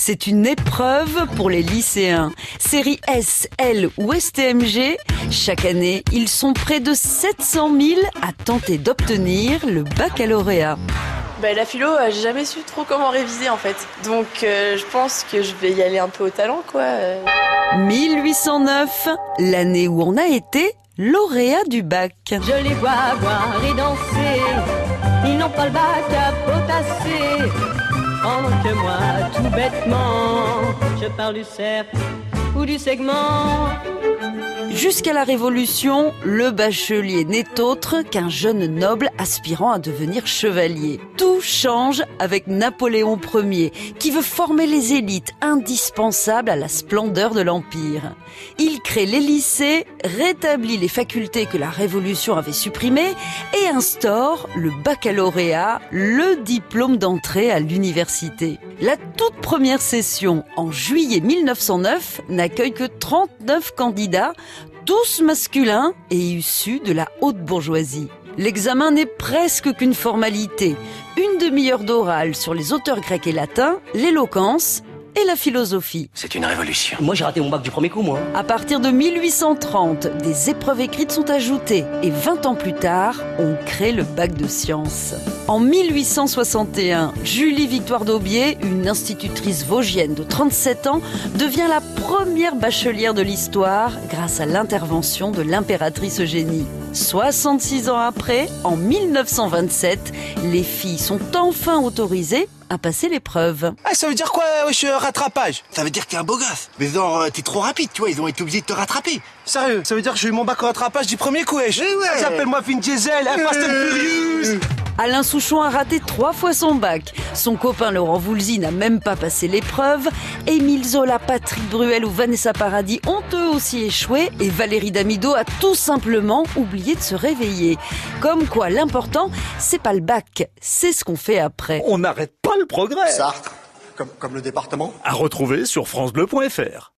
c'est une épreuve pour les lycéens. Série S, L ou STMG, chaque année, ils sont près de 700 000 à tenter d'obtenir le baccalauréat. Bah, la philo, euh, j'ai jamais su trop comment réviser en fait. Donc euh, je pense que je vais y aller un peu au talent quoi. 1809, l'année où on a été lauréat du bac. Je les vois boire et danser, ils n'ont pas le bac à potasser. Pendant que moi, tout bêtement, je parle du cercle ou du segment. Jusqu'à la Révolution, le bachelier n'est autre qu'un jeune noble aspirant à devenir chevalier. Tout change avec Napoléon Ier, qui veut former les élites indispensables à la splendeur de l'Empire. Il crée les lycées, rétablit les facultés que la Révolution avait supprimées et instaure le baccalauréat, le diplôme d'entrée à l'université. La toute première session, en juillet 1909, n'accueille que 39 candidats, tous masculins et issus de la haute bourgeoisie. L'examen n'est presque qu'une formalité. Une demi-heure d'oral sur les auteurs grecs et latins, l'éloquence et la philosophie. C'est une révolution. Moi, j'ai raté mon bac du premier coup, moi. À partir de 1830, des épreuves écrites sont ajoutées et 20 ans plus tard, on crée le bac de sciences. En 1861, Julie Victoire d'Aubier, une institutrice vosgienne de 37 ans, devient la première bachelière de l'histoire grâce à l'intervention de l'impératrice Eugénie. 66 ans après, en 1927, les filles sont enfin autorisées à passer l'épreuve. Ah, ça veut dire quoi, wesh, euh, rattrapage? Ça veut dire que t'es un beau gosse. Mais non, euh, t'es trop rapide, tu vois, ils ont été obligés de te rattraper. Sérieux, ça veut dire que j'ai eu mon bac au rattrapage du premier coup, wesh? Eh ouais. Appelle-moi Vin Diesel, hein, Fast and Furious. Alain Souchon a raté trois fois son bac. Son copain Laurent Voulzy n'a même pas passé l'épreuve. Émile Zola, Patrick Bruel ou Vanessa Paradis ont eux aussi échoué et Valérie Damido a tout simplement oublié de se réveiller. Comme quoi, l'important, c'est pas le bac, c'est ce qu'on fait après. On n'arrête pas le progrès. Sartre, comme, comme le département À retrouver sur FranceBleu.fr.